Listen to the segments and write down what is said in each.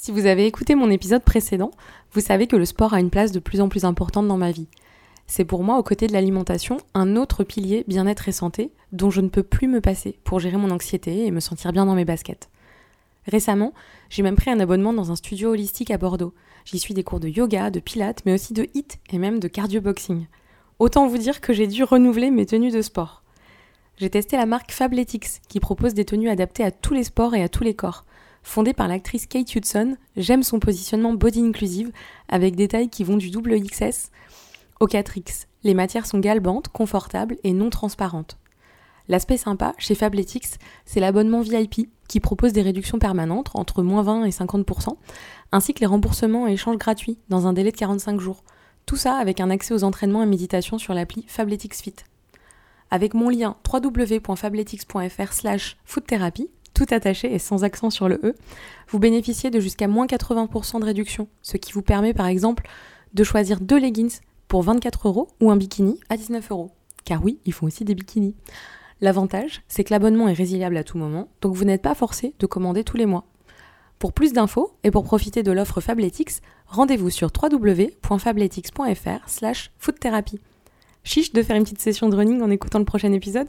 Si vous avez écouté mon épisode précédent, vous savez que le sport a une place de plus en plus importante dans ma vie. C'est pour moi, aux côtés de l'alimentation, un autre pilier bien-être et santé dont je ne peux plus me passer pour gérer mon anxiété et me sentir bien dans mes baskets. Récemment, j'ai même pris un abonnement dans un studio holistique à Bordeaux. J'y suis des cours de yoga, de pilates, mais aussi de HIIT et même de cardio boxing. Autant vous dire que j'ai dû renouveler mes tenues de sport. J'ai testé la marque Fabletics qui propose des tenues adaptées à tous les sports et à tous les corps. Fondée par l'actrice Kate Hudson, j'aime son positionnement body inclusive avec des tailles qui vont du double XS au 4X. Les matières sont galbantes, confortables et non transparentes. L'aspect sympa chez Fabletics, c'est l'abonnement VIP qui propose des réductions permanentes entre moins 20 et 50%, ainsi que les remboursements et échanges gratuits dans un délai de 45 jours. Tout ça avec un accès aux entraînements et méditations sur l'appli Fabletics Fit. Avec mon lien www.fabletics.fr slash foodtherapy, tout attaché et sans accent sur le E, vous bénéficiez de jusqu'à moins 80% de réduction, ce qui vous permet par exemple de choisir deux leggings pour 24 euros ou un bikini à 19 euros. Car oui, ils font aussi des bikinis. L'avantage, c'est que l'abonnement est résiliable à tout moment, donc vous n'êtes pas forcé de commander tous les mois. Pour plus d'infos et pour profiter de l'offre Fabletics, rendez-vous sur www.fabletics.fr slash foodtherapy. Chiche de faire une petite session de running en écoutant le prochain épisode?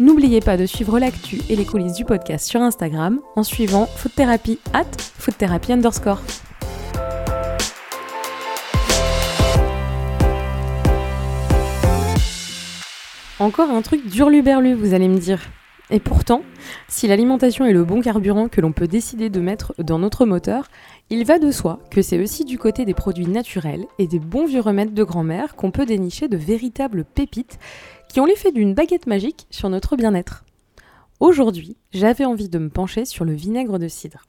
N'oubliez pas de suivre l'actu et les coulisses du podcast sur Instagram en suivant foodtherapy at underscore. Encore un truc d'urluberlu, vous allez me dire. Et pourtant, si l'alimentation est le bon carburant que l'on peut décider de mettre dans notre moteur, il va de soi que c'est aussi du côté des produits naturels et des bons vieux remèdes de grand-mère qu'on peut dénicher de véritables pépites qui ont l'effet d'une baguette magique sur notre bien-être. Aujourd'hui, j'avais envie de me pencher sur le vinaigre de cidre.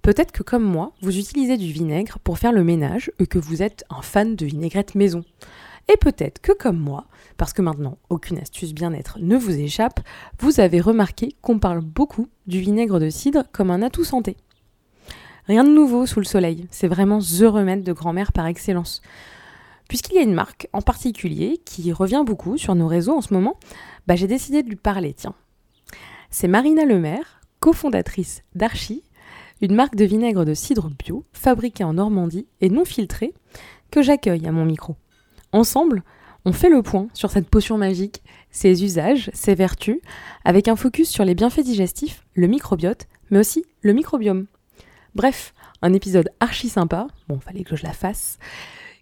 Peut-être que comme moi, vous utilisez du vinaigre pour faire le ménage et que vous êtes un fan de vinaigrette maison. Et peut-être que comme moi, parce que maintenant aucune astuce bien-être ne vous échappe, vous avez remarqué qu'on parle beaucoup du vinaigre de cidre comme un atout santé. Rien de nouveau sous le soleil, c'est vraiment the remède de grand-mère par excellence. Puisqu'il y a une marque en particulier qui revient beaucoup sur nos réseaux en ce moment, bah j'ai décidé de lui parler, tiens. C'est Marina Lemaire, cofondatrice d'Archie, une marque de vinaigre de cidre bio fabriquée en Normandie et non filtrée, que j'accueille à mon micro. Ensemble, on fait le point sur cette potion magique, ses usages, ses vertus, avec un focus sur les bienfaits digestifs, le microbiote, mais aussi le microbiome. Bref, un épisode archi sympa, bon, fallait que je la fasse,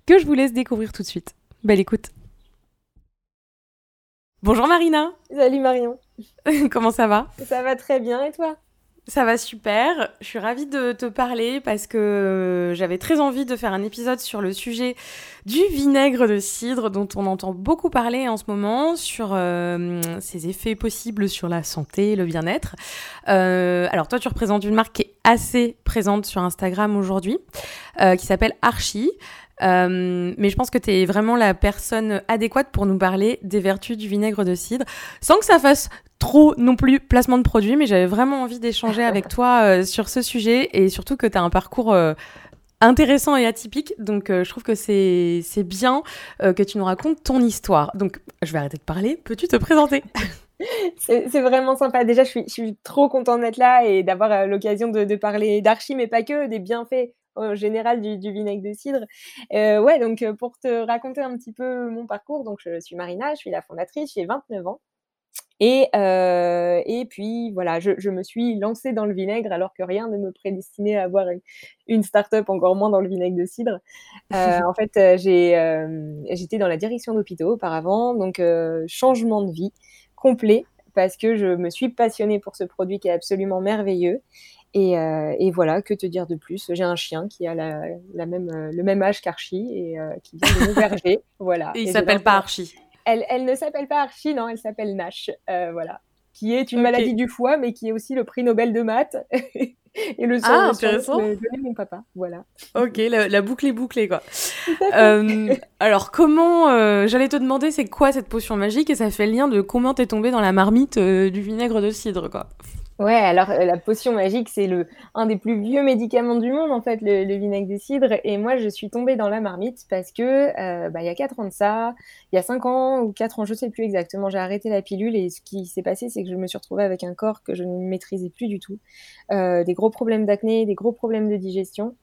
que je vous laisse découvrir tout de suite. Belle écoute. Bonjour Marina. Salut Marion. Comment ça va? Ça va très bien et toi? Ça va super. Je suis ravie de te parler parce que j'avais très envie de faire un épisode sur le sujet du vinaigre de cidre dont on entend beaucoup parler en ce moment, sur euh, ses effets possibles sur la santé, le bien-être. Euh, alors toi, tu représentes une marque qui est assez présente sur Instagram aujourd'hui, euh, qui s'appelle Archie. Euh, mais je pense que tu es vraiment la personne adéquate pour nous parler des vertus du vinaigre de cidre, sans que ça fasse trop non plus placement de produit, mais j'avais vraiment envie d'échanger avec toi euh, sur ce sujet et surtout que tu as un parcours euh, intéressant et atypique, donc je trouve que c'est bien que tu nous racontes ton histoire. Donc je vais arrêter de parler, peux-tu te présenter? C'est vraiment sympa. Déjà, je suis, je suis trop contente d'être là et d'avoir l'occasion de, de, parler d'archi, mais pas que, des bienfaits en général du, vinaigre de cidre. Euh, ouais, donc euh, pour te raconter un petit peu mon parcours, donc je suis Marina, je suis la fondatrice, j'ai 29 ans. Et, euh, et puis voilà, je, me suis lancée dans le vinaigre alors que rien ne me prédestinait à avoir une, start-up, encore moins dans le vinaigre de cidre. en fait, j'étais dans la direction d'hôpitaux auparavant, donc changement de vie complet parce que je me suis passionnée pour ce produit qui est absolument merveilleux. Euh, et, voilà, que te dire de plus? J'ai un chien qui a la, même, euh, le même âge qu'Archie et euh, qui vient de m'héberger. voilà. Et il s'appelle pas Archie elle, elle ne s'appelle pas Archie, non, elle s'appelle Nash. voilà qui est une maladie du foie, mais qui est aussi le prix Nobel de maths. et le ah, intéressant. mon papa. Voilà. Ok, la, boucle est bouclée, quoi. Euh, alors, comment. Euh, j'allais te demander, c'est quoi cette potion magique? Et ça fait le lien de comment t'es tombé dans la marmite euh, du vinaigre de cidre, quoi. Ouais, alors euh, la potion magique, c'est le un des plus vieux médicaments du monde en fait, le, vinaigre de cidre. Et moi, je suis tombée dans la marmite parce que euh, bah, il y a quatre ans de ça, il y a cinq ans ou quatre ans, je sais plus exactement, j'ai arrêté la pilule et ce qui s'est passé, c'est que je me suis retrouvée avec un corps que je ne maîtrisais plus du tout, euh, des gros problèmes d'acné, des gros problèmes de digestion.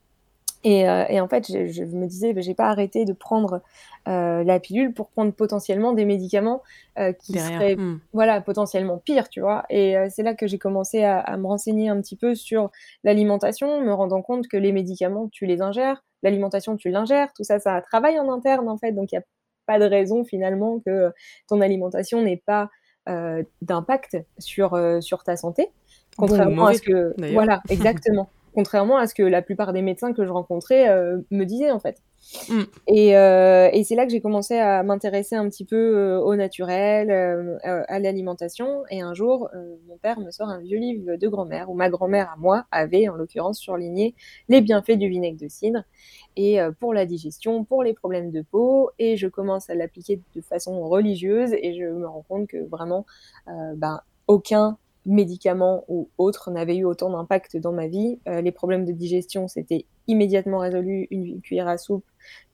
Et, euh, et, en fait, je, je me disais, bah, j'ai pas arrêté de prendre euh, la pilule pour prendre potentiellement des médicaments euh, qui seraient, hmm. voilà, potentiellement pires, tu vois. Et c'est là que j'ai commencé à, à, me renseigner un petit peu sur l'alimentation, me rendant compte que les médicaments, tu les ingères, l'alimentation, tu l'ingères, tout ça, ça travaille en interne, en fait. Donc, il n'y a pas de raison, finalement, que ton alimentation n'ait pas d'impact sur, sur ta santé. Contrairement à ce que. Voilà, exactement contrairement à ce que la plupart des médecins que je rencontrais euh, me disaient en fait. Mm. Euh, et, c'est là que j'ai commencé à m'intéresser un petit peu euh, au naturel, à l'alimentation. Et un jour, mon père me sort un vieux livre de grand-mère, où ma grand-mère à moi avait, en l'occurrence, surligné les bienfaits du vinaigre de cidre et pour la digestion, pour les problèmes de peau. Et je commence à l'appliquer de façon religieuse et je me rends compte que vraiment, ben, aucun médicaments ou autres n'avaient eu autant d'impact dans ma vie. Euh, les problèmes de digestion, c'était immédiatement résolu, une cuillère à soupe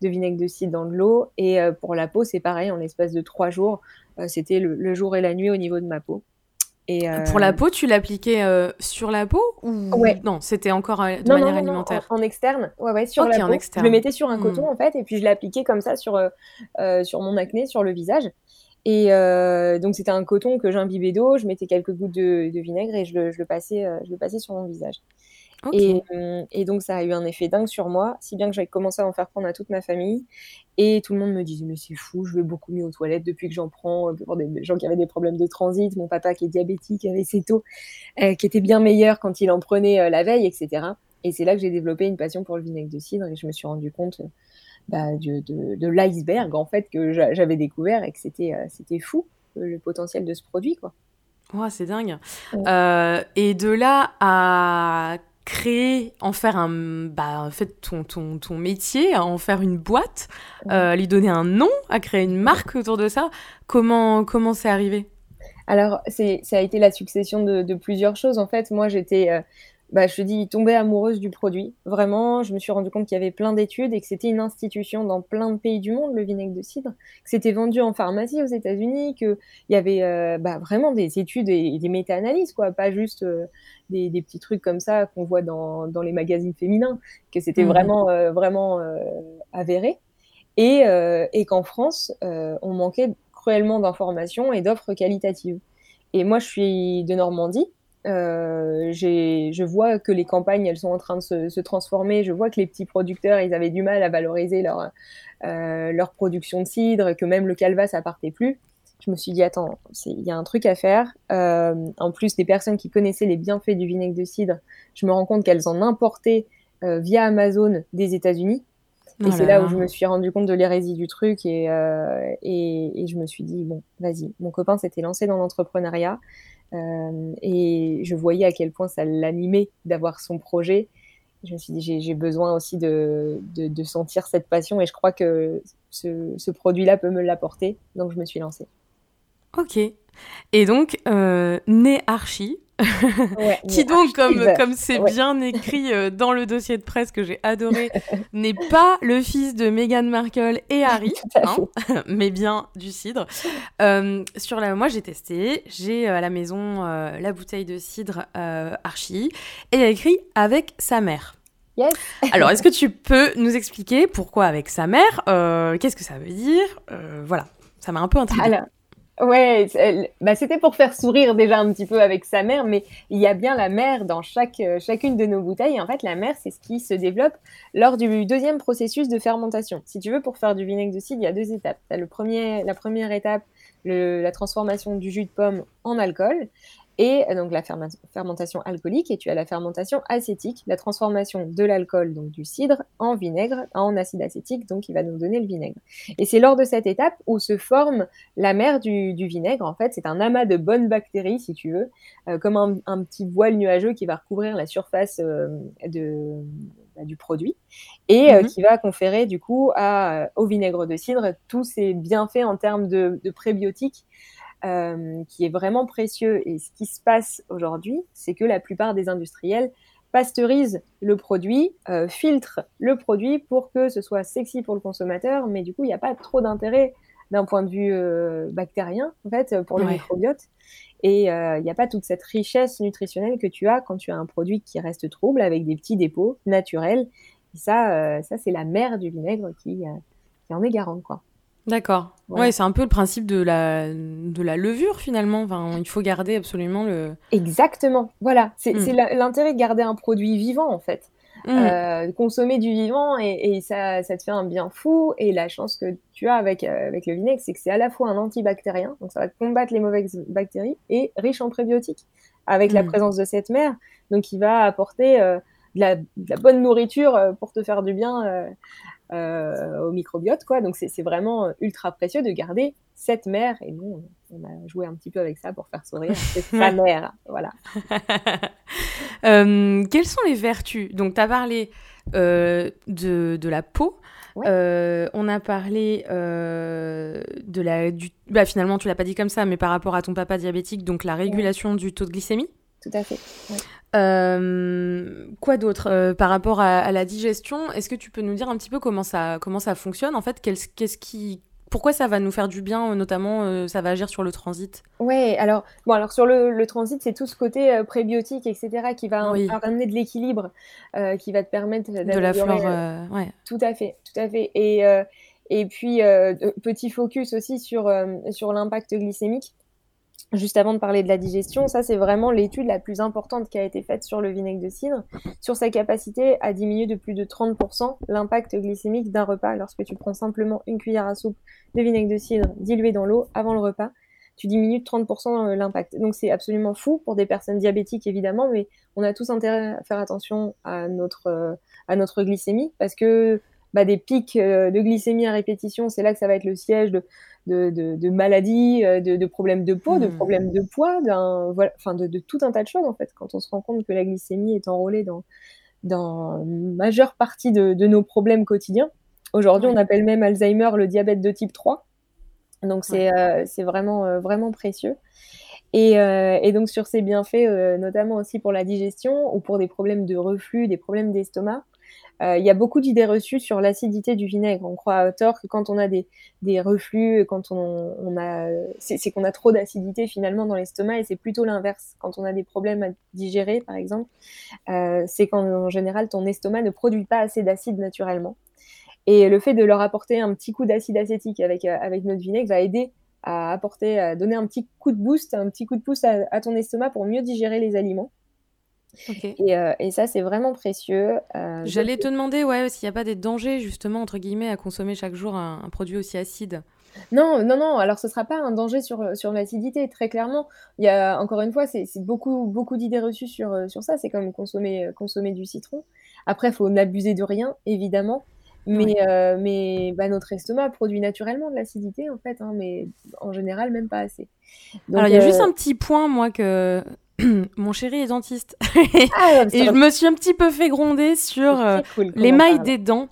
de vinaigre de cidre dans de l'eau. Et euh, pour la peau, c'est pareil, en l'espace de trois jours, euh, c'était le, jour et la nuit au niveau de ma peau. Et Pour la peau, tu l'appliquais sur la peau ou non C'était encore de manière alimentaire? en, externe, ouais, ouais, sur la peau. Je le mettais sur un hmm. coton en fait, et puis je l'appliquais comme ça sur sur mon acné, sur le visage. Et euh, donc c'était un coton que j'imbibais d'eau, je mettais quelques gouttes de, vinaigre et je le, passais, euh, je le passais sur mon visage. Euh, et, donc ça a eu un effet dingue sur moi, si bien que j'avais commencé à en faire prendre à toute ma famille. Et tout le monde me disait mais c'est fou, je vais beaucoup mieux aux toilettes depuis que j'en prends. Pour des gens qui avaient des problèmes de transit, mon papa qui est diabétique avait ses taux qui était bien meilleur quand il en prenait la veille, etc. Et c'est là que j'ai développé une passion pour le vinaigre de cidre et je me suis rendu compte bah, de, l'iceberg en fait que j'avais découvert et que c'était euh, c'était fou le potentiel de ce produit quoi. c'est dingue. Euh, et de là à créer, en faire un, bah, en fait ton, ton, ton métier, en faire une boîte, euh, lui donner un nom, à créer une marque autour de ça. Comment comment c'est arrivé? Alors c'est ça a été la succession de, de, plusieurs choses. En fait, moi j'étais bah, je te dis, tombée amoureuse du produit. Vraiment, je me suis rendu compte qu'il y avait plein d'études et que c'était une institution dans plein de pays du monde, le vinaigre de cidre, que c'était vendu en pharmacie aux États-Unis, qu'il y avait euh, bah, vraiment des études et, des méta-analyses, quoi, pas juste euh, des, des, petits trucs comme ça qu'on voit dans, dans, les magazines féminins, que c'était mmh. vraiment, euh, vraiment avéré. Et, et qu'en France, on manquait cruellement d'informations et d'offres qualitatives. Et moi, je suis de Normandie, euh, je vois que les campagnes, elles sont en train de se, se, transformer. Je vois que les petits producteurs, ils avaient du mal à valoriser leur, euh, leur production de cidre, que même le calva, ça partait plus. Je me suis dit, attends, il y a un truc à faire. Euh, en plus, des personnes qui connaissaient les bienfaits du vinaigre de cidre, je me rends compte qu'elles en importaient via Amazon des États-Unis. Et oh c'est là, où je me suis rendu compte de l'hérésie du truc et, euh, et, et, je me suis dit, bon, vas-y. Mon copain s'était lancé dans l'entrepreneuriat. Euh, et je voyais à quel point ça l'animait d'avoir son projet. Je me suis dit, j'ai besoin aussi de, de, sentir cette passion et je crois que ce, produit-là peut me l'apporter. Donc, je me suis lancée. Ok. Et donc, euh, né Archie, qui donc, comme comme c'est bien écrit euh, dans le dossier de presse que j'ai adoré, n'est pas le fils de Meghan Markle et Harry, hein, mais bien du cidre. Euh, sur la, moi j'ai testé, j'ai euh, à la maison la bouteille de cidre Archie et il y a écrit avec sa mère. Yes. Alors, est-ce que tu peux nous expliquer pourquoi avec sa mère Qu'est-ce que ça veut dire Voilà, ça m'a un peu intriguée. Ouais, bah, c'était pour faire sourire déjà un petit peu avec sa mère, mais il y a bien la mère dans chaque, euh, chacune de nos bouteilles. en fait, la mère, c'est ce qui se développe lors du deuxième processus de fermentation. Si tu veux, pour faire du vinaigre de cidre, il y a deux étapes. Le premier, la première étape, la transformation du jus de pomme en alcool. Et euh, donc la fermentation alcoolique, et tu as la fermentation acétique, la transformation de l'alcool, donc du cidre, en vinaigre, en acide acétique, donc qui va nous donner le vinaigre. Et c'est lors de cette étape où se forme la mer du, vinaigre. En fait, c'est un amas de bonnes bactéries, si tu veux, euh, comme un, petit voile nuageux qui va recouvrir la surface euh, de, bah, du produit et mhm. qui va conférer du coup à, au vinaigre de cidre tous ses bienfaits en termes de, de prébiotiques euh, qui est vraiment précieux. Et ce qui se passe aujourd'hui, c'est que la plupart des industriels pasteurisent le produit, euh, filtrent le produit pour que ce soit sexy pour le consommateur, mais du coup, il n'y a pas trop d'intérêt d'un point de vue euh, bactérien, en fait, pour le microbiote. Et il n'y a pas toute cette richesse nutritionnelle que tu as quand tu as un produit qui reste trouble avec des petits dépôts naturels. Et ça, ça c'est la mère du vinaigre qui, qui en est garante, quoi. D'accord. Ouais, c'est un peu le principe de la, de la levure finalement. Enfin, il faut garder absolument le. Exactement. Voilà. C'est mm. l'intérêt de garder un produit vivant en fait. Mm. Euh, consommer du vivant et, ça, ça, te fait un bien fou. Et la chance que tu as avec, euh, avec le vinaigre, c'est que c'est à la fois un antibactérien, donc ça va combattre les mauvaises bactéries, et riche en prébiotiques, avec la mm. présence de cette mère, donc il va apporter euh, de, la, de, la, bonne nourriture pour te faire du bien euh, au microbiote, quoi. Donc c'est vraiment euh, ultra précieux de garder cette mère. Et nous, on a joué un petit peu avec ça pour faire sourire. C'est sa mère, voilà. Euh, quelles sont les vertus? Donc, tu as parlé de, de, la peau. on a parlé de la. Du... Bah, finalement, tu l'as pas dit comme ça, mais par rapport à ton papa diabétique, donc la régulation du taux de glycémie. Tout à fait. Euh, quoi d'autre euh, par rapport à, la digestion Est-ce que tu peux nous dire un petit peu comment ça, comment ça fonctionne En fait, qu'est-ce qui, pourquoi ça va nous faire du bien, notamment euh, ça va agir sur le transit? Ouais, alors bon, alors sur le, transit, c'est tout ce côté prébiotique, etc., qui va amener de l'équilibre, qui va te permettre de la flore. ouais. Tout à fait, tout à fait. Et et puis petit focus aussi sur sur l'impact glycémique juste avant de parler de la digestion, ça c'est vraiment l'étude la plus importante qui a été faite sur le vinaigre de cidre, sur sa capacité à diminuer de plus de 30% l'impact glycémique d'un repas lorsque tu prends simplement une cuillère à soupe de vinaigre de cidre dilué dans l'eau avant le repas. Tu diminues de 30% euh, l'impact. Donc c'est absolument fou pour des personnes diabétiques évidemment, mais on a tous intérêt à faire attention à notre, euh, glycémie parce que bah, des pics euh, de glycémie à répétition, c'est là que ça va être le siège de, de, maladies, euh, de, problèmes de peau, de hmm. problèmes de poids, enfin de, tout un tas de choses en fait. Quand on se rend compte que la glycémie est enrôlée dans, dans une majeure partie de, nos problèmes quotidiens. Aujourd'hui, on appelle même Alzheimer le diabète de type 3. Donc c'est euh, vraiment, vraiment précieux. Et, et, donc sur ces bienfaits, notamment aussi pour la digestion ou pour des problèmes de reflux, des problèmes d'estomac, euh, il y a beaucoup d'idées reçues sur l'acidité du vinaigre. On croit à tort que quand on a des, reflux, quand on, on a, c'est qu'on a trop d'acidité finalement dans l'estomac et c'est plutôt l'inverse. Quand on a des problèmes à digérer, par exemple, euh, c'est qu'en général ton estomac ne produit pas assez d'acide naturellement. Et le fait de leur apporter un petit coup d'acide acétique avec, euh, avec notre vinaigre va aider à apporter, à donner un petit coup de boost, un petit coup de pouce à ton estomac pour mieux digérer les aliments. Euh, et, ça, c'est vraiment précieux. Euh, J'allais te demander, ouais, s'il n'y a pas des dangers, justement, entre guillemets, à consommer chaque jour un, produit aussi acide. Non, non, non. Alors, ce ne sera pas un danger sur, sur l'acidité, très clairement. Il y a, encore une fois, c'est beaucoup, beaucoup d'idées reçues sur, sur ça. C'est comme consommer, consommer du citron. Après, il faut n'abuser de rien, évidemment. Mais, euh, mais bah, notre estomac produit naturellement de l'acidité, en fait, hein, mais en général, même pas assez. Alors, il y a juste un petit point, moi, que mon chéri est dentiste. Ah, et je me suis un petit peu fait gronder sur euh, les mailles des dents.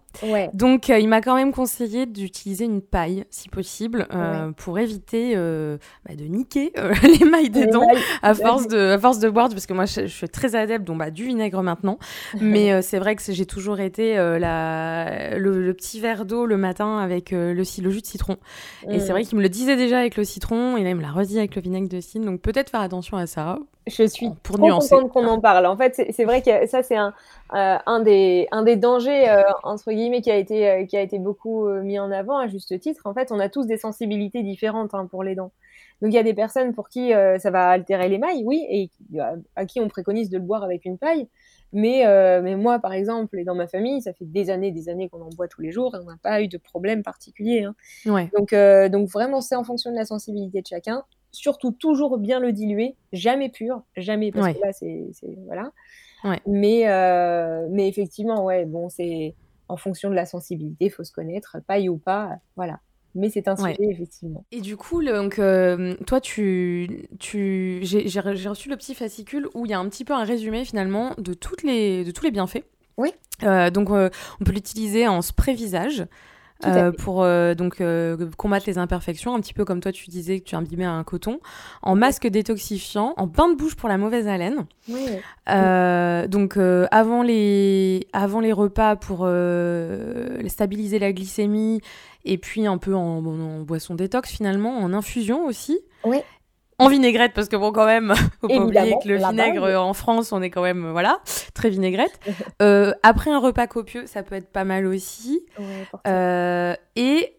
Donc, euh, il m'a quand même conseillé d'utiliser une paille, si possible, euh, pour éviter bah, de niquer les mailles des dents à force de, à force de boire, parce que moi, je, suis très adepte donc, bah, du vinaigre maintenant. Mais c'est vrai que j'ai toujours été la, le, petit verre d'eau le matin avec le, le, jus de citron. Et c'est mm. vrai qu'il me le disait déjà avec le citron, et là, il me l'a redit avec le vinaigre de cidre. Donc, peut-être faire attention à ça. Je suis pour trop contente qu'on en parle. En fait, c'est vrai que ça, c'est un, euh, un, des, un des dangers, euh, entre guillemets, qui a été, euh, qui a été beaucoup mis en avant à juste titre. En fait, on a tous des sensibilités différentes hein, pour les dents. Donc, il y a des personnes pour qui ça va altérer les mailles, oui, et à, qui on préconise de le boire avec une paille. Mais, mais moi, par exemple, et dans ma famille, ça fait des années, des années qu'on en boit tous les jours et on n'a pas eu de problème particulier. Hein. Ouais. Donc, donc, vraiment, c'est en fonction de la sensibilité de chacun surtout toujours bien le diluer, jamais pur, jamais parce que là c'est voilà. Mais mais effectivement ouais bon c'est en fonction de la sensibilité, il faut se connaître, paille ou pas, voilà mais c'est un sujet, effectivement. Et du coup, donc, toi, tu, tu, j'ai reçu le petit fascicule où il y a un petit peu un résumé finalement de, toutes les, de tous les bienfaits. Oui. Euh, donc, on peut l'utiliser en spray visage. Euh, pour euh, donc combattre les imperfections, un petit peu comme toi tu disais que tu imbibais un coton, en masque détoxifiant, en bain de bouche pour la mauvaise haleine. Oui. donc avant les avant les repas pour stabiliser la glycémie et puis un peu en, boisson détox finalement, en infusion aussi. Oui. En vinaigrette, parce que bon, quand même, faut pas oublier que le vinaigre en France, on est quand même, voilà, très vinaigrette. Euh, après un repas copieux, ça peut être pas mal aussi. euh, et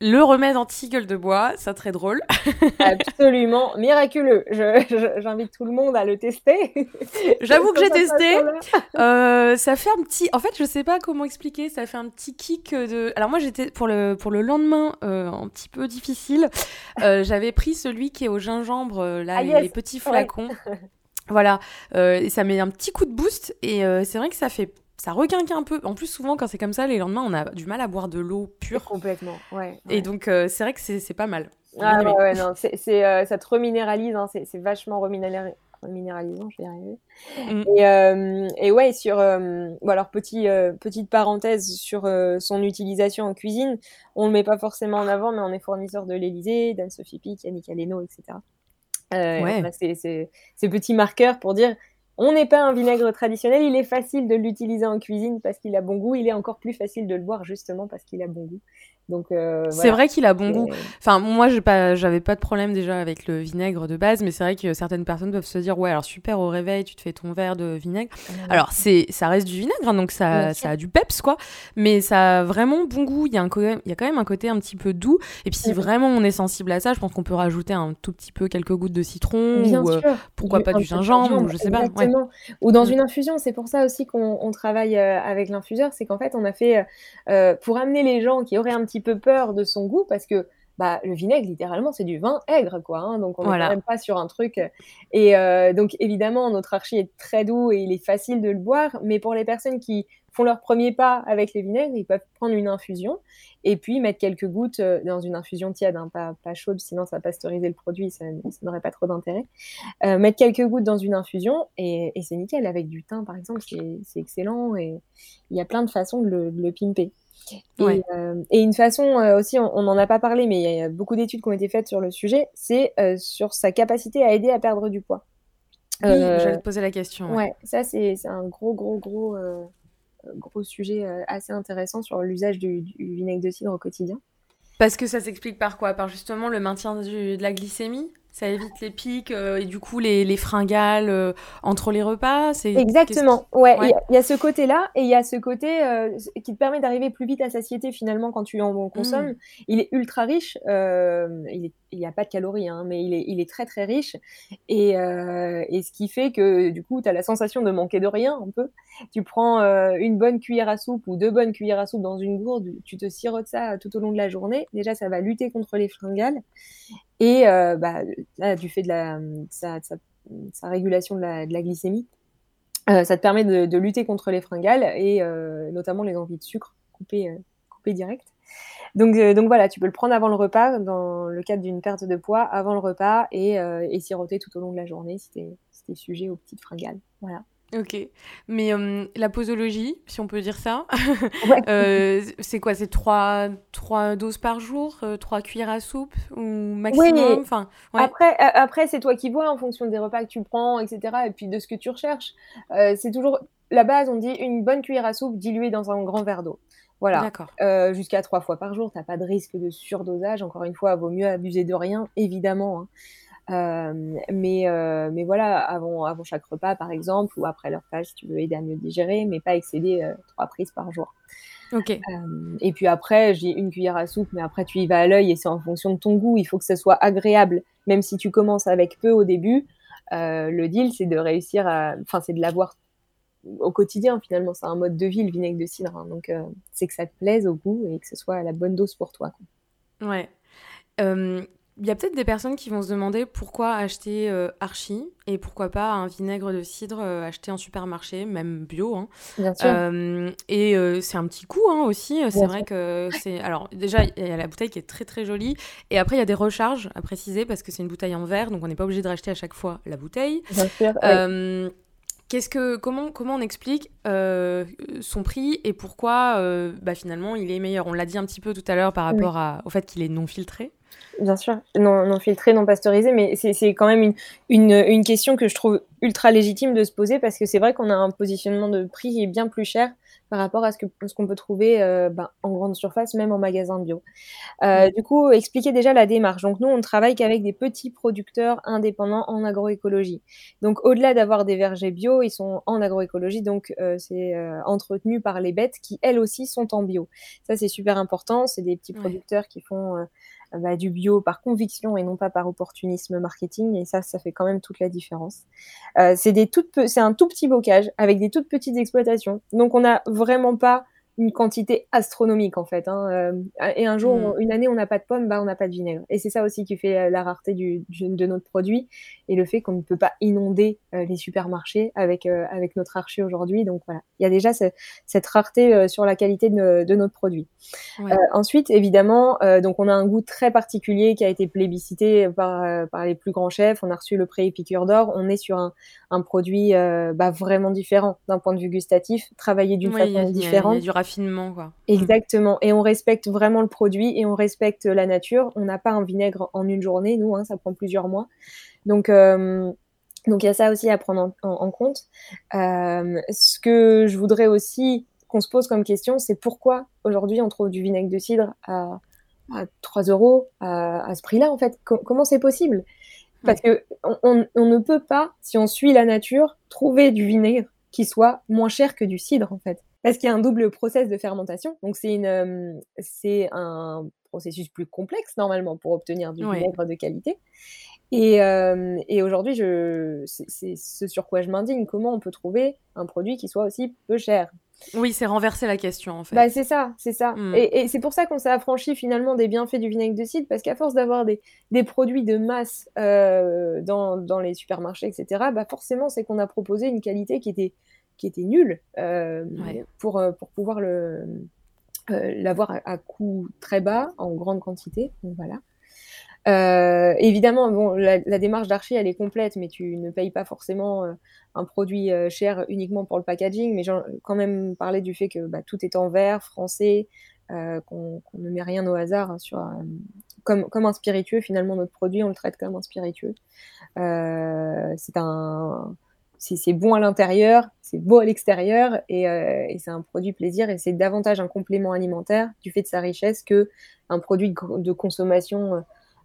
le remède anti-gueule de bois, ça très drôle. Absolument miraculeux. J'invite tout le monde à le tester. J'avoue que j'ai testé. Euh, ça fait un petit. En fait, je sais pas comment expliquer. Ça fait un petit kick de. Alors moi, j'étais pour le pour le lendemain euh, un petit peu difficile. Euh, j'avais pris celui qui est au gingembre, là, ah, les, petits flacons. Voilà, et ça met un petit coup de boost et c'est vrai que ça fait ça requinque un peu. En plus, souvent, quand c'est comme ça, les lendemains, on a du mal à boire de l'eau pure. Complètement, ouais. Et donc, euh, c'est vrai que c'est pas mal. Ah ouais, ouais, non, c'est, euh, ça te reminéralise, hein, c'est vachement reminéralisant, je vais y arriver. Mm. Et, euh, et, ouais, sur. bon, alors, petit, petite parenthèse sur son utilisation en cuisine, on le met pas forcément en avant, mais on est fournisseur de l'Elysée, d'Anne-Sophie Pic, Yannick Aleno, etc. ouais. c'est ces petits marqueurs pour dire on n'est pas un vinaigre traditionnel, il est facile de l'utiliser en cuisine parce qu'il a bon goût, il est encore plus facile de le boire justement parce qu'il a bon goût. Donc euh, c'est vrai qu'il a bon goût. Enfin moi j'ai pas j'avais pas de problème déjà avec le vinaigre de base, mais c'est vrai que certaines personnes peuvent se dire ouais alors super au réveil tu te fais ton verre de vinaigre. Alors c'est ça reste du vinaigre hein, donc ça, ça a du peps quoi, mais ça a vraiment bon goût. Il y a un il y a quand même un côté un petit peu doux. Et puis si vraiment on est sensible à ça, je pense qu'on peut rajouter un tout petit peu quelques gouttes de citron ou euh, pourquoi pas du gingembre ou je sais pas. Ou dans une infusion. C'est pour ça aussi qu'on travaille euh, avec l'infuseur, c'est qu'en fait on a fait pour amener les gens qui auraient un petit peu peur de son goût parce que bah, le vinaigre, littéralement, c'est du vin aigre, quoi. Hein, donc, on n'est même pas sur un truc. Et euh, donc, évidemment, notre archi est très doux et il est facile de le boire. Mais pour les personnes qui font leur premier pas avec les vinaigres, ils peuvent prendre une infusion et puis mettre quelques gouttes euh, dans une infusion tiède, hein, pas, pas, chaude, sinon ça va pasteuriser le produit, ça, n'aurait pas trop d'intérêt. Euh, mettre quelques gouttes dans une infusion et, c'est nickel. Avec du thym, par exemple, c'est excellent et il y a plein de façons de le, de le pimper. Euh, et, une façon euh, aussi, on n'en a pas parlé, mais il y a beaucoup d'études qui ont été faites sur le sujet, c'est euh, sur sa capacité à aider à perdre du poids. Oui, j'allais te poser la question. Ouais, ça c'est un gros, gros, gros, gros sujet assez intéressant sur l'usage du, du, vinaigre de cidre au quotidien. Parce que ça s'explique par quoi? Par justement le maintien de la glycémie? Ça évite les pics euh, et du coup les, les fringales euh, entre les repas. C'est exactement. Ouais, il y, a ce côté-là et il y a ce côté euh, qui te permet d'arriver plus vite à satiété finalement quand tu en consommes. Mmh. Il est ultra riche. il n'y a pas de calories, hein, mais il est, il très très riche et, et ce qui fait que du coup tu as la sensation de manquer de rien un peu. Tu prends une bonne cuillère à soupe ou deux bonnes cuillères à soupe dans une gourde, tu te sirotes ça tout au long de la journée. Déjà ça va lutter contre les fringales et euh, bah, là, du fait de la, sa, régulation de la, glycémie, euh, ça te permet de, lutter contre les fringales et euh, notamment les envies de sucre coupées, euh, coupées direct. Donc, euh, donc voilà, tu peux le prendre avant le repas, dans le cadre d'une perte de poids, avant le repas, et, et siroter tout au long de la journée si tu es, sujet aux petites fringales. Voilà. Ok, mais la posologie, si on peut dire ça, euh, c'est quoi? C'est trois, trois doses par jour, euh, trois cuillères à soupe ou maximum? Enfin, Après, après c'est toi qui vois en fonction des repas que tu prends, etc. Et puis de ce que tu recherches. Euh, c'est toujours la base, on dit une bonne cuillère à soupe diluée dans un grand verre d'eau. Voilà. Jusqu'à trois fois par jour, tu n'as pas de risque de surdosage. Encore une fois, vaut mieux abuser de rien, évidemment. Hein. Euh, mais, euh, mais voilà, avant, avant chaque repas, par exemple, ou après leur repas, si tu veux aider à mieux digérer, mais pas excéder euh, trois prises par jour. Ok. et puis après, j'ai une cuillère à soupe, mais après, tu y vas à l'œil et c'est en fonction de ton goût. Il faut que ce soit agréable, même si tu commences avec peu au début. le deal, c'est de réussir à. Enfin, c'est de l'avoir au quotidien, finalement. C'est un mode de vie, le vinaigre de cidre. Hein. donc, c'est que ça te plaise au goût et que ce soit à la bonne dose pour toi. Quoi. Ouais il y a peut-être des personnes qui vont se demander pourquoi acheter euh, Archie et pourquoi pas un vinaigre de cidre euh, acheté en supermarché, même bio. Hein. Bien sûr. Euh, et c'est un petit coup hein, aussi. C'est vrai que c'est. Alors, déjà, il y a la bouteille qui est très très jolie. Et après, il y a des recharges à préciser parce que c'est une bouteille en verre, donc on n'est pas obligé de racheter à chaque fois la bouteille. Bien sûr. Qu'est-ce que comment comment on explique son prix et pourquoi bah, finalement il est meilleur? On l'a dit un petit peu tout à l'heure par rapport à, au fait qu'il est non filtré. Bien sûr, non, non filtré, non pasteurisé, mais c'est quand même une, une, une, question que je trouve ultra légitime de se poser parce que c'est vrai qu'on a un positionnement de prix qui est bien plus cher par rapport à ce qu'on ce qu'on peut trouver euh, ben, en grande surface, même en magasin bio. Euh, du coup, expliquer déjà la démarche. Donc nous, on travaille qu'avec des petits producteurs indépendants en agroécologie. Donc au-delà d'avoir des vergers bio, ils sont en agroécologie, donc euh, c'est entretenu par les bêtes qui, elles aussi, sont en bio. Ça, c'est super important. C'est des petits producteurs qui font du bio par conviction et non pas par opportunisme marketing. Et ça, ça fait quand même toute la différence. Euh, c'est un tout petit bocage avec des toutes petites exploitations. Donc on n'a vraiment pas une quantité astronomique en fait. Hein. Euh, et un jour, mm. une année, on n'a pas de pommes, bah on n'a pas de vinaigre. Et c'est ça aussi qui fait euh, la rareté du, de notre produit et le fait qu'on ne peut pas inonder euh, les supermarchés avec avec notre archi aujourd'hui. Donc voilà, il y a déjà cette rareté sur la qualité de, de notre produit. ensuite, évidemment, donc on a un goût très particulier qui a été plébiscité par par les plus grands chefs. On a reçu le prix Épicure d'or. On est sur un, un produit bah, vraiment différent d'un point de vue gustatif, travaillé d'une façon différente. Quoi. Exactement. Et on respecte vraiment le produit et on respecte la nature. On n'a pas un vinaigre en une journée, nous, hein, ça prend plusieurs mois. Donc, euh, donc il y a ça aussi à prendre en, compte. Euh, ce que je voudrais aussi qu'on se pose comme question, c'est pourquoi aujourd'hui on trouve du vinaigre de cidre à, 3 euros à, ce prix-là, en fait? comment c'est possible? Parce que on, ne peut pas, si on suit la nature, trouver du vinaigre qui soit moins cher que du cidre, en fait parce qu'il y a un double process de fermentation. Donc c'est une, euh, c'est un processus plus complexe normalement pour obtenir du vinaigre de qualité. Et, euh, et aujourd'hui, je, c'est, ce sur quoi je m'indigne. Comment on peut trouver un produit qui soit aussi peu cher? Oui, c'est renverser la question en fait. Bah, c'est ça, c'est ça. Hmm. Et, c'est pour ça qu'on s'est affranchi finalement des bienfaits du vinaigre de cidre, parce qu'à force d'avoir des, des, produits de masse euh, dans, dans, les supermarchés, etc., bah forcément, c'est qu'on a proposé une qualité qui était qui était nul euh, pour, euh, pour pouvoir le, euh, l'avoir à, coût très bas en grande quantité. Donc voilà. évidemment, bon, la, démarche d'archi, elle est complète, mais tu ne payes pas forcément un produit cher uniquement pour le packaging. Mais j'ai quand même parlé du fait que bah, tout est en verre, français, qu'on ne met rien au hasard hein, sur, comme, comme un spiritueux. Finalement, notre produit, on le traite comme un spiritueux. c'est un c'est bon à l'intérieur, c'est beau à l'extérieur euh, et, c'est un produit plaisir et c'est davantage un complément alimentaire du fait de sa richesse que un produit de, consommation euh,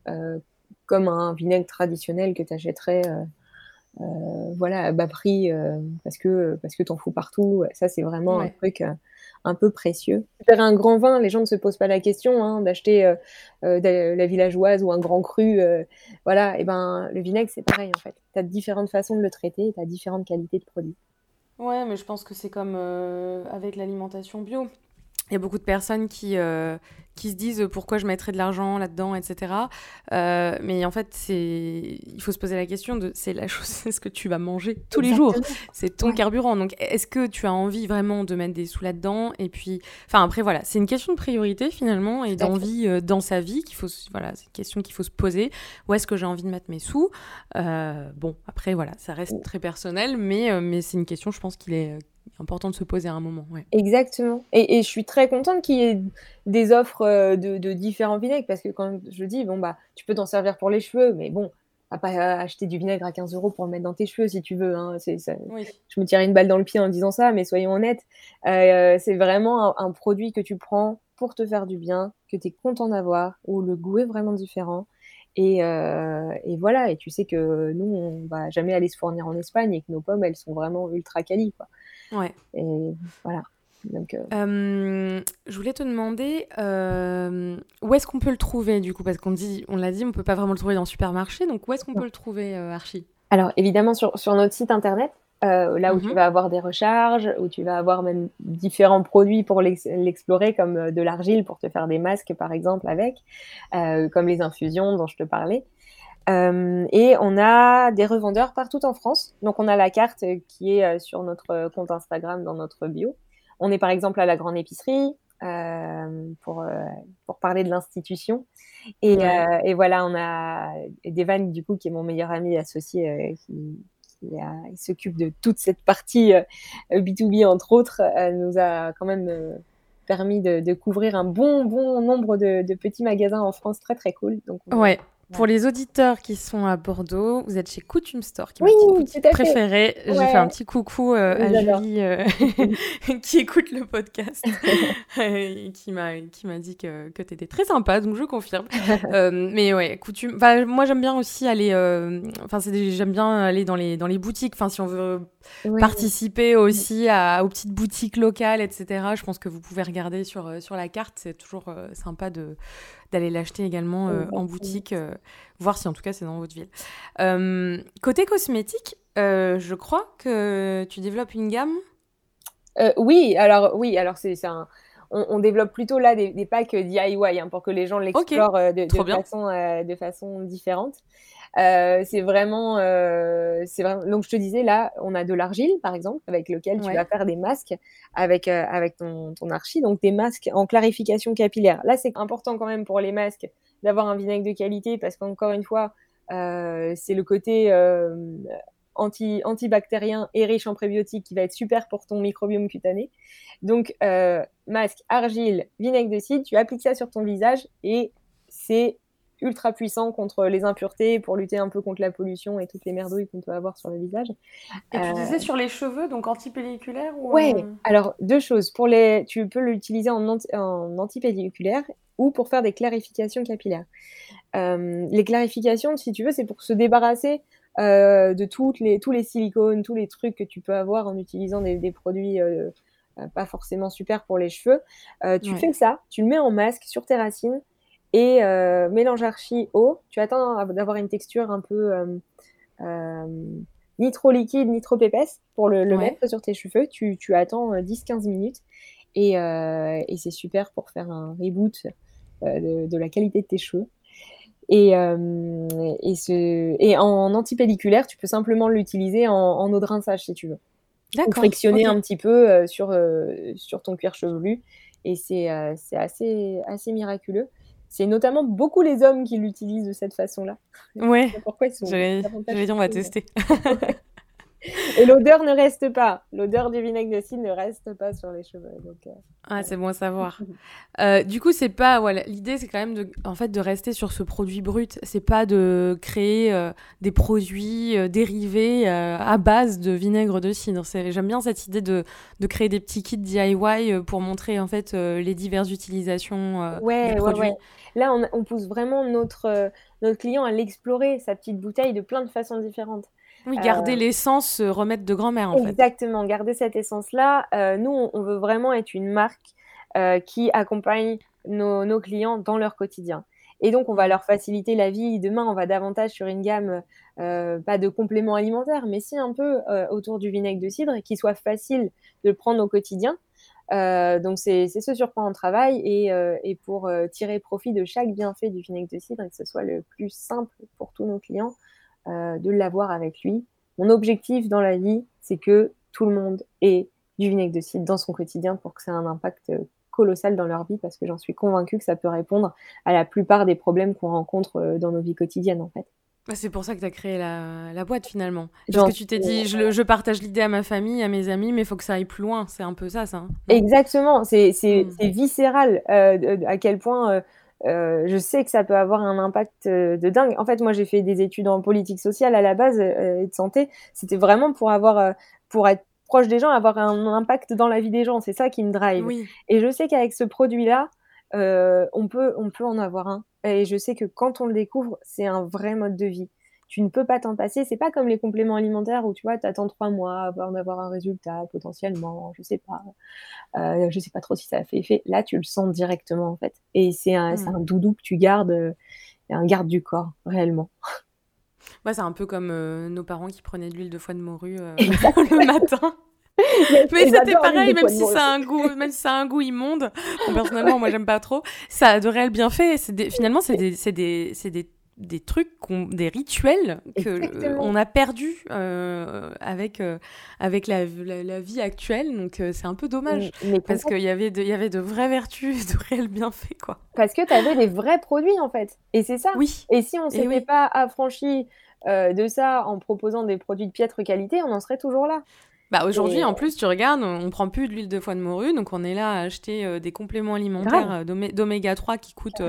euh, comme un vinaigre traditionnel que tu achèterais voilà, à bas prix parce que parce que t'en fous partout. Ça, c'est vraiment un truc un peu précieux. Faire un grand vin, les gens ne se posent pas la question hein, d'acheter euh, euh, la villageoise ou un grand cru. Euh, voilà, et ben le vinaigre, c'est pareil en fait. Tu as différentes façons de le traiter, tu as différentes qualités de produits. Ouais, mais je pense que c'est comme avec l'alimentation bio. Il y a beaucoup de personnes qui, qui se disent pourquoi je mettrais de l'argent là-dedans, etc. Euh, mais en fait, c'est il faut se poser la question de c'est la chose, c'est ce que tu vas manger tous les jours, c'est ton carburant. Donc, est-ce que tu as envie vraiment de mettre des sous là-dedans? Et puis, enfin après voilà, c'est une question de priorité finalement et d'envie euh, dans sa vie qu'il faut, voilà, c'est une question qu'il faut se poser. Où est-ce que j'ai envie de mettre mes sous? Euh, Bon, après voilà, ça reste très personnel, mais mais c'est une question, je pense qu'il est important de se poser à un moment. Exactement. Et, je suis très contente qu'il y ait des offres euh, de, différents vinaigres parce que quand je dis, bon, bah, tu peux t'en servir pour les cheveux, mais bon, à pas acheter du vinaigre à 15 euros pour le mettre dans tes cheveux si tu veux. Hein. Je me tirais une balle dans le pied en disant ça, mais soyons honnêtes. Euh, c'est vraiment un, produit que tu prends pour te faire du bien, que tu es content d'avoir, où le goût est vraiment différent. Et, euh, et, voilà, et tu sais que nous, on va jamais aller se fournir en Espagne et que nos pommes, elles sont vraiment ultra quali. Quoi. Ouais. Et voilà. Donc, euh, euh, je voulais te demander euh, où est-ce qu'on peut le trouver du coup? Parce qu'on dit, on l'a dit, on peut pas vraiment le trouver dans le supermarché. Donc où est-ce qu'on peut le trouver, Archie? Alors évidemment sur, sur, notre site internet là où tu Mmh vas avoir des recharges, où tu vas avoir même différents produits pour l'explorer, comme de l'argile pour te faire des masques, par exemple, avec, comme les infusions dont je te parlais. Et on a des revendeurs partout en France. Donc, on a la carte qui est sur notre compte Instagram dans notre bio. On est par exemple à la grande épicerie, euh, pour, euh, pour parler de l'institution. Et, euh, et, voilà, on a Devan, du coup, qui est mon meilleur ami associé, qui, qui s'occupe de toute cette partie B2B, entre autres, nous a quand même permis de, de, couvrir un bon, bon nombre de, de, petits magasins en France très, très cool. Donc, ouais. Pour les auditeurs qui sont à Bordeaux, vous êtes chez Coutume Store, qui est oui, ma petite préférée. Je fais un petit coucou euh, à Julie euh, qui écoute le podcast et qui m'a qui m'a dit que, que tu étais très sympa, donc je confirme. euh, mais ouais, Coutume. Moi, j'aime bien aussi aller. euh, Enfin, j'aime bien aller dans les dans les boutiques. Enfin, si on veut oui. participer aussi à, aux petites boutiques locales, etc. Je pense que vous pouvez regarder sur euh, sur la carte. C'est toujours euh, sympa de d'aller l'acheter également euh, en boutique, euh, voir si en tout cas c'est dans votre ville. Euh, côté cosmétique, je crois que tu développes une gamme? oui, alors oui, alors c'est un. On, on, développe plutôt là des, des packs DIY hein, pour que les gens l'explorent okay. de, de, façon, de façon différente. Euh, c'est vraiment, euh, c'est vraiment. Donc je te disais là, on a de l'argile par exemple, avec lequel tu vas faire des masques avec euh, avec ton ton archi, donc des masques en clarification capillaire. Là, c'est important quand même pour les masques d'avoir un vinaigre de qualité parce qu'encore une fois, c'est le côté anti antibactérien et riche en prébiotiques qui va être super pour ton microbiome cutané. Donc euh, masque, argile, vinaigre de cidre, tu appliques ça sur ton visage et c'est ultra puissant contre les impuretés pour lutter un peu contre la pollution et toutes les merdouilles qu'on peut avoir sur le visage. Et tu disais sur les cheveux, donc antipelliculaire ou Ouais, euh, alors deux choses. Pour les, tu peux l'utiliser en, anti, en antipelliculaire ou pour faire des clarifications capillaires. Euh, les clarifications, si tu veux, c'est pour se débarrasser euh, de toutes les, tous les silicones, tous les trucs que tu peux avoir en utilisant des, des produits euh, pas forcément super pour les cheveux. Euh, tu Ouais. fais ça, tu le mets en masque sur tes racines et euh, mélange archi eau. Tu attends d'avoir une texture un peu euh, euh, ni trop liquide ni trop épaisse pour le, le Ouais. mettre sur tes cheveux. Tu, tu attends euh, 10-15 minutes et, euh, et c'est super pour faire un reboot euh, de, de la qualité de tes cheveux. Et, euh, et, ce, et en antipelliculaire, tu peux simplement l'utiliser en, en eau de rinçage si tu veux. D'accord. frictionner un petit peu sur, sur ton cuir chevelu. Et c'est c'est assez, assez miraculeux. C'est notamment beaucoup les hommes qui l'utilisent de cette façon-là. Ouais. Pourquoi ils sont J'allais dire, on va tester. Et l'odeur ne reste pas. L'odeur du vinaigre de cidre ne reste pas sur les cheveux. Donc, euh, Ah, c'est bon à savoir. Euh, du coup, c'est pas. Voilà, l'idée, c'est quand même de, en fait, de rester sur ce produit brut. C'est pas de créer euh, des produits dérivés à base de vinaigre de cidre. J'aime bien cette idée de, de créer des petits kits DIY pour montrer en fait les diverses utilisations euh, Ouais, du ouais, produit. ouais. Là, on, on pousse vraiment notre, notre client à l'explorer, sa petite bouteille, de plein de façons différentes. Oui, Euh, garder l'essence, euh, remettre de grand-mère en fait. Exactement, garder cette essence-là. Euh, nous, on, veut vraiment être une marque euh, qui accompagne nos, nos clients dans leur quotidien. Et donc, on va leur faciliter la vie. Demain, on va davantage sur une gamme, pas de compléments alimentaires, mais si un peu autour du vinaigre de cidre, qui soit facile de le prendre au quotidien. Donc, c'est ce sur quoi on travaille et, et pour tirer profit de chaque bienfait du vinaigre de cidre et que ce soit le plus simple pour tous nos clients euh, de l'avoir avec lui. Mon objectif dans la vie, c'est que tout le monde ait du vinaigre de cidre dans son quotidien pour que ça ait un impact euh, colossal dans leur vie parce que j'en suis convaincue que ça peut répondre à la plupart des problèmes qu'on rencontre euh, dans nos vies quotidiennes en fait. Bah, C'est pour ça que tu as créé la, la boîte finalement. Parce que tu t'es dit, je, partage l'idée à ma famille, à mes amis, mais il faut que ça aille plus loin. C'est un peu ça, ça. hein. Exactement, c'est Mm. c'est viscéral euh, à quel point euh, euh, je sais que ça peut avoir un impact euh, de dingue. En fait, moi, j'ai fait des études en politique sociale à la base euh, et de santé. C'était vraiment pour avoir, euh, pour être proche des gens, avoir un impact dans la vie des gens. C'est ça qui me drive. Oui. Et je sais qu'avec ce produit-là, on peut, on peut en avoir un. Et je sais que quand on le découvre, c'est un vrai mode de vie. Tu ne peux pas t'en passer. C'est pas comme les compléments alimentaires où tu vois, tu attends trois mois avant d'avoir un résultat potentiellement. Je sais pas. Euh, je sais pas trop si ça a fait effet. Là, tu le sens directement en fait. Et c'est un, Mm. un doudou que tu gardes, euh, un garde du corps réellement. Bah, c'est un peu comme nos parents qui prenaient de l'huile de foie de morue le matin. mais c'était pareil, même si ça a un goût, même si ça a un goût immonde. personnellement, moi, j'aime pas trop. Ça a de réels bienfaits. Finalement, c'est des, c'est des, c'est des des trucs, des rituels que on a perdus euh, avec, euh, avec la, la, vie actuelle. Donc euh, c'est un peu dommage parce qu'il y, avait de, y avait de vraies vertus, de réels bienfaits. Quoi. Parce que tu avais des vrais produits en fait. Et c'est ça. Oui. Et si on ne s'était pas affranchi de ça en proposant des produits de piètre qualité, on en serait toujours là. Bah aujourd'hui, en plus, tu regardes, on prend plus de l'huile de foie de morue, donc on est là à acheter des compléments alimentaires d'oméga 3 qui coûtent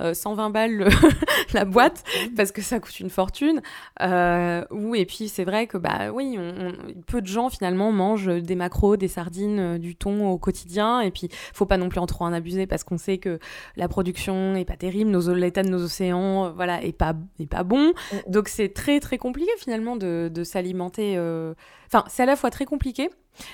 120 euh, balles la boîte parce que ça coûte une fortune. Euh, ou et puis c'est vrai que bah oui, on, peu de gens finalement mangent des macros, des sardines, euh, du thon au quotidien. Et puis faut pas non plus en trop en abuser parce qu'on sait que la production est pas terrible, nos l'état de nos océans, voilà, est pas est pas bon. Donc c'est très très compliqué finalement de, de s'alimenter. Enfin, c'est à la fois très compliqué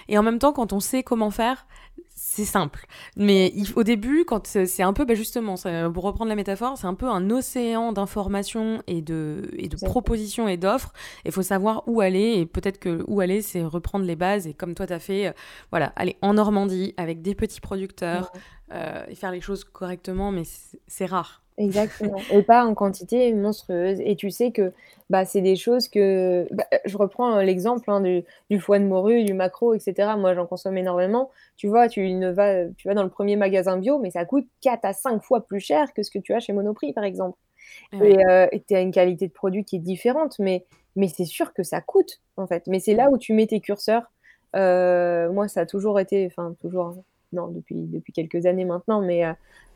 et en même temps quand on sait comment faire, c'est simple. Mais au début, quand c'est un peu, bah justement, pour reprendre la métaphore, c'est un peu un océan d'informations et de, et de propositions et d'offres. Il faut savoir où aller. Et peut-être que où aller, c'est reprendre les bases. Et comme toi, tu as fait, euh, voilà, aller en Normandie avec des petits producteurs euh, et faire les choses correctement. Mais c'est rare. Exactement. et pas en quantité monstrueuse. Et tu sais que bah, c'est des choses que. Bah, je reprends euh, l'exemple hein, du, du, foie de morue, du macro, etc. Moi, j'en consomme énormément. Tu vois, tu, ne vas, tu vas dans le premier magasin bio, mais ça coûte 4 à 5 fois plus cher que ce que tu as chez Monoprix, par exemple. Et euh, tu as une qualité de produit qui est différente, mais, mais c'est sûr que ça coûte, en fait. Mais c'est là où tu mets tes curseurs. Euh, moi, ça a toujours été. Enfin, toujours. Non, depuis, depuis quelques années maintenant, mais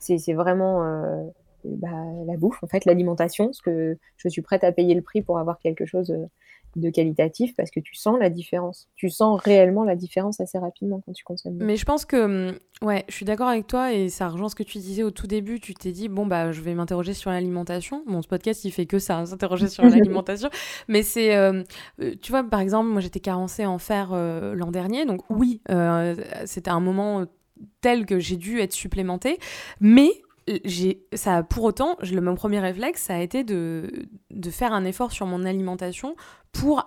c'est vraiment bah, la bouffe, en fait, l'alimentation, parce que je suis prête à payer le prix pour avoir quelque chose euh, de qualitatif parce que tu sens la différence. Tu sens réellement la différence assez rapidement quand tu consommes. Mais je pense que, hum, ouais, je suis d'accord avec toi et ça rejoint ce que tu disais au tout début. Tu t'es dit, bon, bah, je vais m'interroger sur l'alimentation. Mon podcast, il fait que ça, hein, s'interroger sur l'alimentation. Mais c'est, euh, euh, tu vois, par exemple, moi, j'étais carencée en fer l'an dernier. Donc, oui, c'était un moment tel que j'ai dû être supplémentée. Mais ça pour autant le mon premier réflexe ça a été de faire un effort sur mon alimentation pour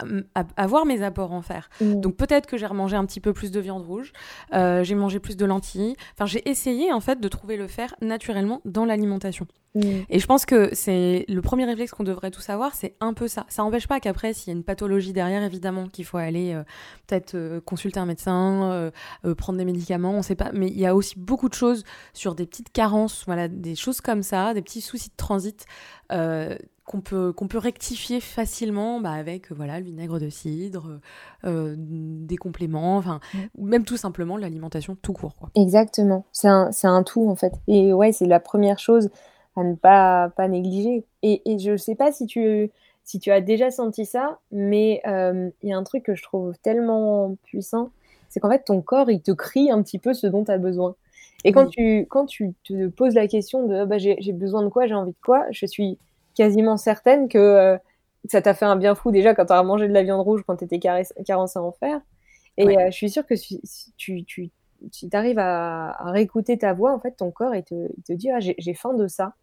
avoir mes apports en fer. Mmh. Donc peut-être que j'ai remangé un petit peu plus de viande rouge, euh, j'ai mangé plus de lentilles. Enfin, j'ai essayé en fait de trouver le fer naturellement dans l'alimentation. Mmh. Et je pense que c'est le premier réflexe qu'on devrait tous avoir, c'est un peu ça. Ça n'empêche pas qu'après, s'il y a une pathologie derrière, évidemment, qu'il faut aller euh, peut-être euh, consulter un médecin, prendre des médicaments, on ne sait pas. Mais il y a aussi beaucoup de choses sur des petites carences, voilà, des choses comme ça, des petits soucis de transit qu'on peut, qu'on peut rectifier facilement bah, avec voilà, le vinaigre de cidre, euh, des compléments, enfin, mm. ou même tout simplement l'alimentation tout court. Quoi. Exactement, c'est un, un, tout en fait. Et ouais, c'est la première chose à ne pas, pas négliger. Et, et je ne sais pas si tu, si tu as déjà senti ça, mais euh, il y a un truc que je trouve tellement puissant, c'est qu'en fait ton corps, il te crie un petit peu ce dont tu as besoin. Et quand, tu, quand tu te poses la question de ah bah, j'ai besoin de quoi, j'ai envie de quoi, je suis quasiment certaine que euh, ça t'a fait un bien fou déjà quand tu as mangé de la viande rouge quand tu étais carencé en fer. Et euh, je suis sûre que si, tu, tu, arrives à, réécouter ta voix, en fait, ton corps, il te, te dit ah, j'ai faim de ça.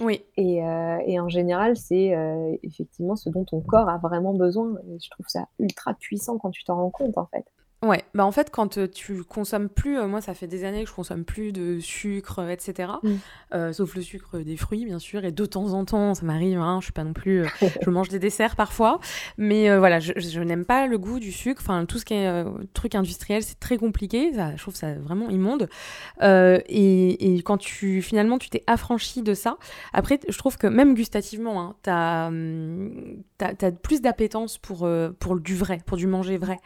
Oui. Et, euh, et en général, c'est effectivement ce dont ton corps a vraiment besoin. Et je trouve ça ultra puissant quand tu t'en rends compte, en fait. Ouais, bah en fait, quand euh, tu consommes plus, euh, moi ça fait des années que je consomme plus de sucre, euh, etc. Mm. sauf le sucre des fruits, bien sûr, et de temps en temps, ça m'arrive, hein, je suis pas non plus. je mange des desserts parfois, mais voilà, je, je n'aime pas le goût du sucre, enfin tout ce qui est truc industriel, c'est très compliqué, ça, je trouve ça vraiment immonde. Et, et, quand tu finalement tu t'es affranchi de ça, après, je trouve que même gustativement, hein, t'as hum, as, plus d'appétence pour, pour du vrai, pour du manger vrai.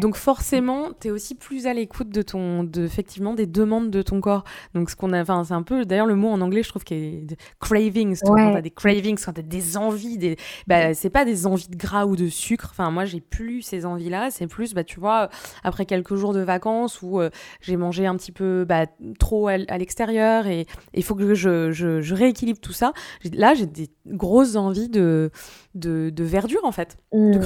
Donc forcément, forcément, tu es aussi plus à l'écoute de ton, de, effectivement, des demandes de ton corps. Donc, ce qu'on a, enfin, c'est un peu, d'ailleurs, le mot en anglais, je trouve qu'il a cravings. Quand t'as des cravings, quand t'as des envies, des, bah, c'est pas des envies de gras ou de sucre. Enfin, moi, j'ai plus ces envies-là. C'est plus, bah, tu vois, après quelques jours de vacances où euh, j'ai mangé un petit peu, bah, trop à, l'extérieur et il faut que je, je, je, rééquilibre tout ça. Là, j'ai des grosses envies de, de, de verdure, en fait, de mmh.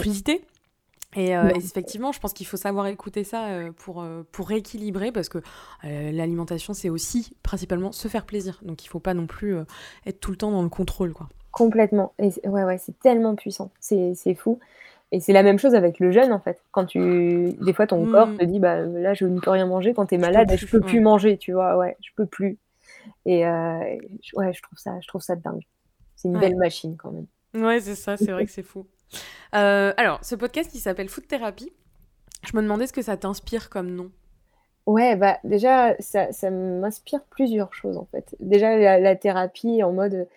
Crudité. Euh, et, effectivement, je pense qu'il faut savoir écouter ça euh, pour, euh, pour rééquilibrer parce que l'alimentation, c'est aussi principalement se faire plaisir. Donc il ne faut pas non plus être tout le temps dans le contrôle. Quoi. Complètement. Et ouais, ouais, c'est tellement puissant. C'est fou. Et c'est la même chose avec le jeûne, en fait. Quand tu, des fois, ton corps mmh. te dit, bah là, je ne peux rien manger. Quand tu es malade, je peux, peux plus manger, tu vois. Ouais, je peux plus. Et ouais, je trouve ça, je trouve ça dingue. C'est une belle machine quand même. Ouais, c'est ça. C'est vrai que c'est fou. Euh, alors, ce podcast, il s'appelle Food Therapy. Je me demandais ce que ça t'inspire comme nom. Ouais, bah déjà, ça, ça m'inspire plusieurs choses en fait. Déjà, la, thérapie en mode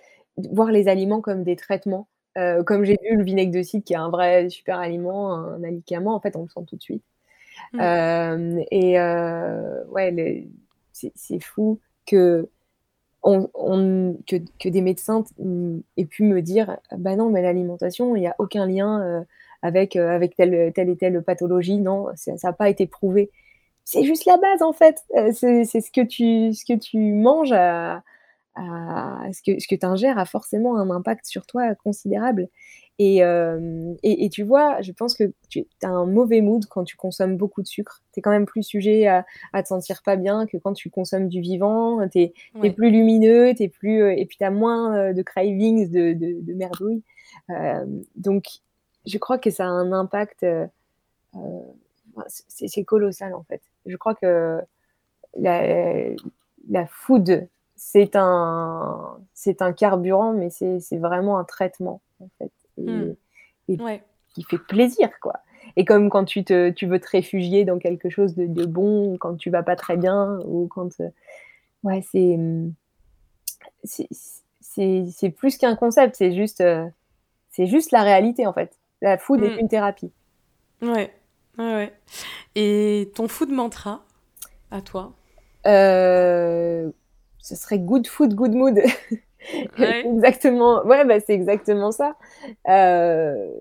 voir les aliments comme des traitements. Euh, comme j'ai vu le vinaigre de cidre qui est un vrai super aliment, un alicament, en fait, on le sent tout de suite. Mmh. Euh, et ouais, c'est fou que, on, que, des médecins aient pu me dire bah non, mais l'alimentation, il n'y a aucun lien avec, avec telle, telle et telle pathologie, non, ça n'a pas été prouvé. C'est juste la base en fait. c'est ce que tu ce que tu manges à, ce que, ce que tu ingères a forcément un impact sur toi considérable. Et, euh, et, tu vois, je pense que tu as un mauvais mood quand tu consommes beaucoup de sucre. Tu es quand même plus sujet à, à, te sentir pas bien que quand tu consommes du vivant. Tu es, plus lumineux, es plus, euh, et puis tu as moins euh, de cravings, de, de, de merdouille. donc, je crois que ça a un impact. c'est colossal en fait. Je crois que la, la food c'est un, c'est un carburant, mais c'est vraiment un traitement, en fait. Et, hmm. qui fait plaisir, quoi. Et comme quand tu, te, tu veux te réfugier dans quelque chose de, de bon, quand tu vas pas très bien, ou quand. Euh, ouais, c'est. C'est plus qu'un concept, c'est juste, euh, c'est juste la réalité, en fait. La food est hmm. une thérapie. Ouais, ouais, ouais. Et ton food mantra, à toi? Euh, ce serait good food, good mood. exactement. Ouais, bah, c'est exactement ça. Euh,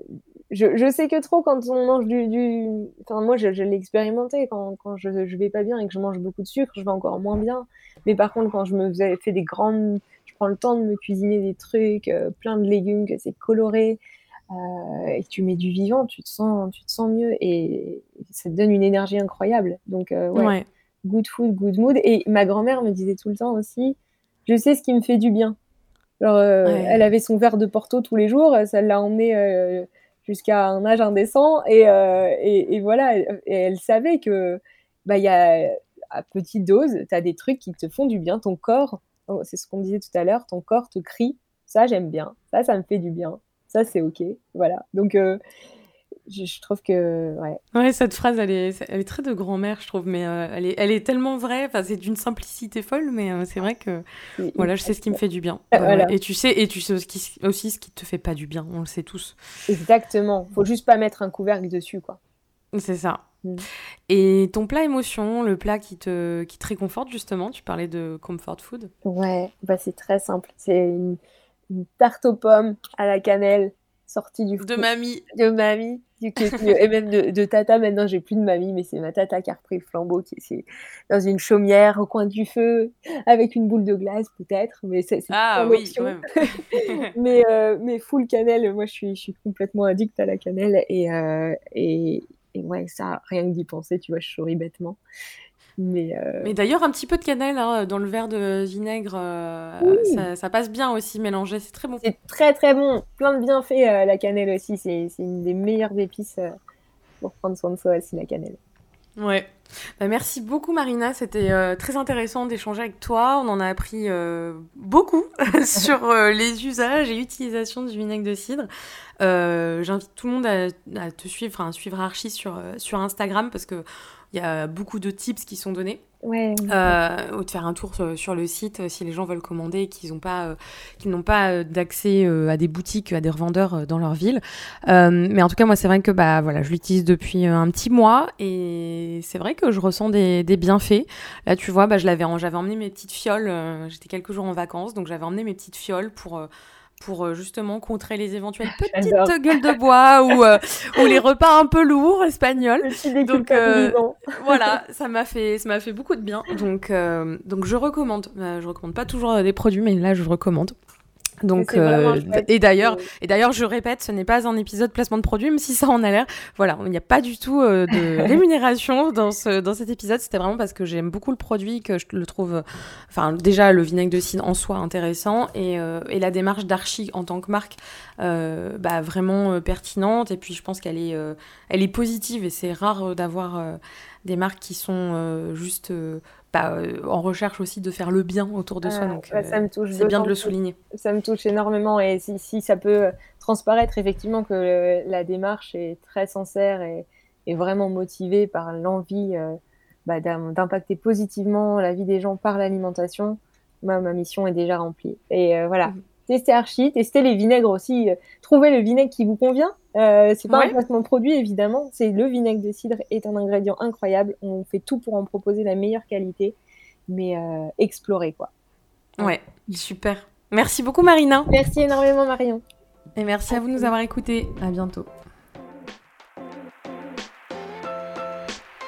je, je, sais que trop quand on mange du. du... Enfin, moi, je, je l'ai expérimenté. Quand, quand je, je vais pas bien et que je mange beaucoup de sucre, je vais encore moins bien. Mais par contre, quand je me faisais, fait des grandes. Je prends le temps de me cuisiner des trucs, euh, plein de légumes, que c'est coloré. Euh, et que tu mets du vivant, tu te sens, tu te sens mieux et ça te donne une énergie incroyable. Donc, ouais. ouais good food, good mood. Et ma grand-mère me disait tout le temps aussi, je sais ce qui me fait du bien. Euh, elle avait son verre de Porto tous les jours, ça l'a emmené euh, jusqu'à un âge indécent, et, euh, et, voilà, et elle savait que bah, y a, à petite dose, tu as des trucs qui te font du bien, ton corps, oh, c'est ce qu'on disait tout à l'heure, ton corps te crie, ça j'aime bien, ça ça me fait du bien, ça c'est ok, voilà. Donc je, trouve que ouais. Ouais, cette phrase, elle est, elle est très de grand-mère, je trouve, mais euh, elle, est, elle est tellement vraie. Enfin, c'est d'une simplicité folle, mais euh, c'est vrai que voilà, je sais ce qui me fait du bien. Et tu sais, et tu sais aussi ce qui te fait pas du bien. On le sait tous. Exactement. Faut juste pas mettre un couvercle dessus, quoi. C'est ça. Mm. Et ton plat émotion, le plat qui te, qui te réconforte justement, tu parlais de comfort food. Ouais, bah c'est très simple. C'est une, une, tarte aux pommes à la cannelle sortie du De mamie. De mamie et même de, tata, maintenant j'ai plus de mamie, mais c'est ma tata qui a repris le flambeau, qui est dans une chaumière au coin du feu, avec une boule de glace peut-être, mais c'est ah oui, mais euh, mais full cannelle, moi je suis je suis complètement addict à la cannelle et euh, et, et ouais ça rien que d'y penser, tu vois, je souris bêtement. Euh, Mais, d'ailleurs, un petit peu de cannelle hein, dans le verre de vinaigre, euh, ça, passe bien aussi mélangé, c'est très bon. C'est très très bon, plein de bienfaits euh, la cannelle aussi, c'est une des meilleures épices pour prendre soin de soi aussi la cannelle. Ouais. Bah, merci beaucoup Marina, c'était très intéressant d'échanger avec toi. On en a appris beaucoup sur les usages et utilisations du vinaigre de cidre. J'invite tout le monde à, te suivre, à suivre Archie sur, sur Instagram parce que il y a beaucoup de tips qui sont donnés. Ouais. Euh, ou de faire un tour sur, le site euh, si les gens veulent commander et qu'ils n'ont pas, euh, n'ont pas d'accès à des boutiques, à des revendeurs dans leur ville. mais en tout cas, moi, c'est vrai que bah, voilà, je l'utilise depuis un petit mois et c'est vrai que je ressens des, des bienfaits. Là, tu vois, bah, j'avais emmené mes petites fioles. J'étais quelques jours en vacances, donc j'avais emmené mes petites fioles pour pour euh, justement contrer les éventuelles petites gueules de bois ou, euh, ou les repas un peu lourds espagnols. Donc euh, voilà, ça m'a fait ça m'a fait beaucoup de bien. Donc donc je recommande. je recommande pas toujours des produits, mais là je recommande. Donc, euh, et d'ailleurs, et d'ailleurs, je répète, ce n'est pas un épisode placement de produit, même si ça en a l'air. Voilà, il n'y a pas du tout euh, de rémunération dans ce dans cet épisode. C'était vraiment parce que j'aime beaucoup le produit, que je le trouve, enfin, déjà le vinaigre de cidre en soi intéressant et, euh, et la démarche d'Archie en tant que marque, bah, vraiment pertinente. Et puis, je pense qu'elle est elle est positive et c'est rare d'avoir des marques qui sont juste bah, euh, en recherche aussi de faire le bien autour de soi. donc, ça euh, me touche. C'est bien de le souligner. Ça me touche énormément. Et si, si ça peut transparaître effectivement que la démarche est très sincère et, vraiment motivée par l'envie euh, bah, d'impacter positivement la vie des gens par l'alimentation, ma mission est déjà remplie. Et voilà. Mhm testez Archie, testez les vinaigres aussi. Euh, trouvez le vinaigre qui vous convient. Euh, c'est pas un placement de produit évidemment, c'est le vinaigre de cidre est un ingrédient incroyable. On fait tout pour en proposer la meilleure qualité, mais euh, explorez quoi. Ouais, super. Merci beaucoup Marina. Merci énormément Marion. Et merci à vous de nous avoir écoutés. À bientôt.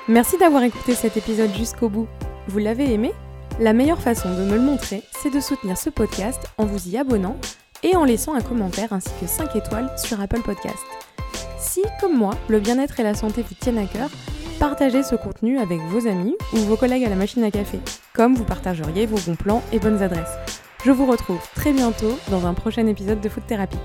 Merci d'avoir écouté cet épisode jusqu'au bout. Vous l'avez aimé? La meilleure façon de me le montrer, c'est de soutenir ce podcast en vous y abonnant et en laissant un commentaire ainsi que 5 étoiles sur Apple Podcast. Si, comme moi, le bien-être et la santé vous tiennent à cœur, partagez ce contenu avec vos amis ou vos collègues à la machine à café, comme vous partageriez vos bons plans et bonnes adresses. Je vous retrouve très bientôt dans un prochain épisode de Food Therapy.